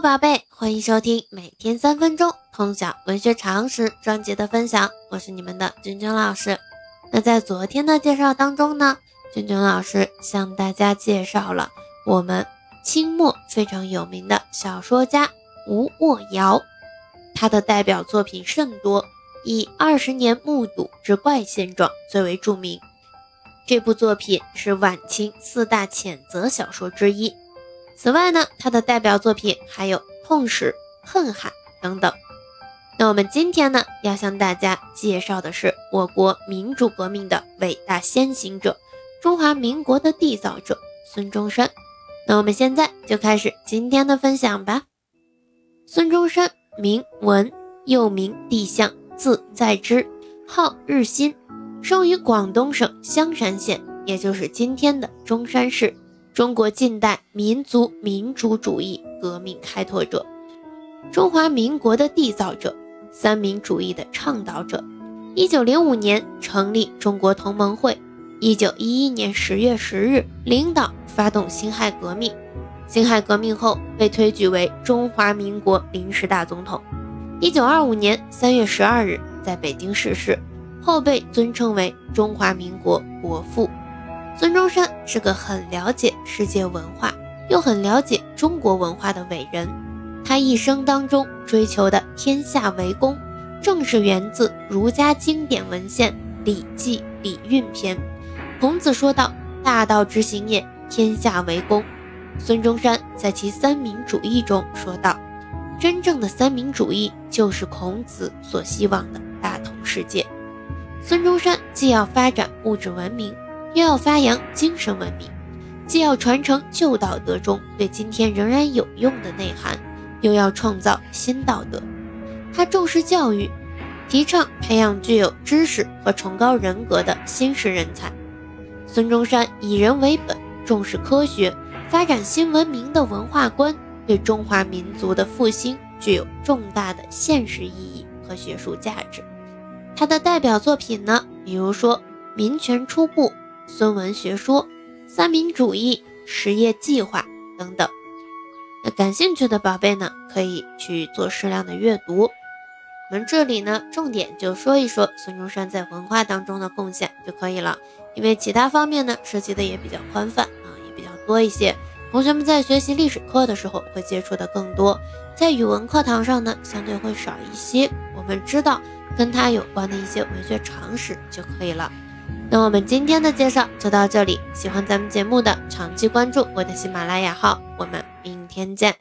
宝贝，欢迎收听每天三分钟通晓文学常识专辑的分享，我是你们的君君老师。那在昨天的介绍当中呢，君君老师向大家介绍了我们清末非常有名的小说家吴沃尧，他的代表作品甚多，以《二十年目睹之怪现状》最为著名。这部作品是晚清四大谴责小说之一。此外呢，他的代表作品还有《痛史》《恨海》等等。那我们今天呢，要向大家介绍的是我国民主革命的伟大先行者，中华民国的缔造者孙中山。那我们现在就开始今天的分享吧。孙中山，名文，又名帝相，字在之，号日新，生于广东省香山县，也就是今天的中山市。中国近代民族民主主义革命开拓者，中华民国的缔造者，三民主义的倡导者。一九零五年成立中国同盟会，一九一一年十月十日领导发动辛亥革命。辛亥革命后被推举为中华民国临时大总统。一九二五年三月十二日在北京逝世，后被尊称为中华民国国父。孙中山是个很了解世界文化，又很了解中国文化的伟人。他一生当中追求的天下为公，正是源自儒家经典文献《礼记·礼运篇》。孔子说道：“大道之行也，天下为公。”孙中山在其三民主义中说道：“真正的三民主义就是孔子所希望的大同世界。”孙中山既要发展物质文明。又要发扬精神文明，既要传承旧道德中对今天仍然有用的内涵，又要创造新道德。他重视教育，提倡培养具有知识和崇高人格的新式人才。孙中山以人为本，重视科学，发展新文明的文化观，对中华民族的复兴具有重大的现实意义和学术价值。他的代表作品呢，比如说《民权初步》。孙文学说、三民主义、实业计划等等，那感兴趣的宝贝呢，可以去做适量的阅读。我们这里呢，重点就说一说孙中山在文化当中的贡献就可以了，因为其他方面呢，涉及的也比较宽泛啊，也比较多一些。同学们在学习历史课的时候会接触的更多，在语文课堂上呢，相对会少一些。我们知道跟他有关的一些文学常识就可以了。那我们今天的介绍就到这里，喜欢咱们节目的长期关注我的喜马拉雅号，我们明天见。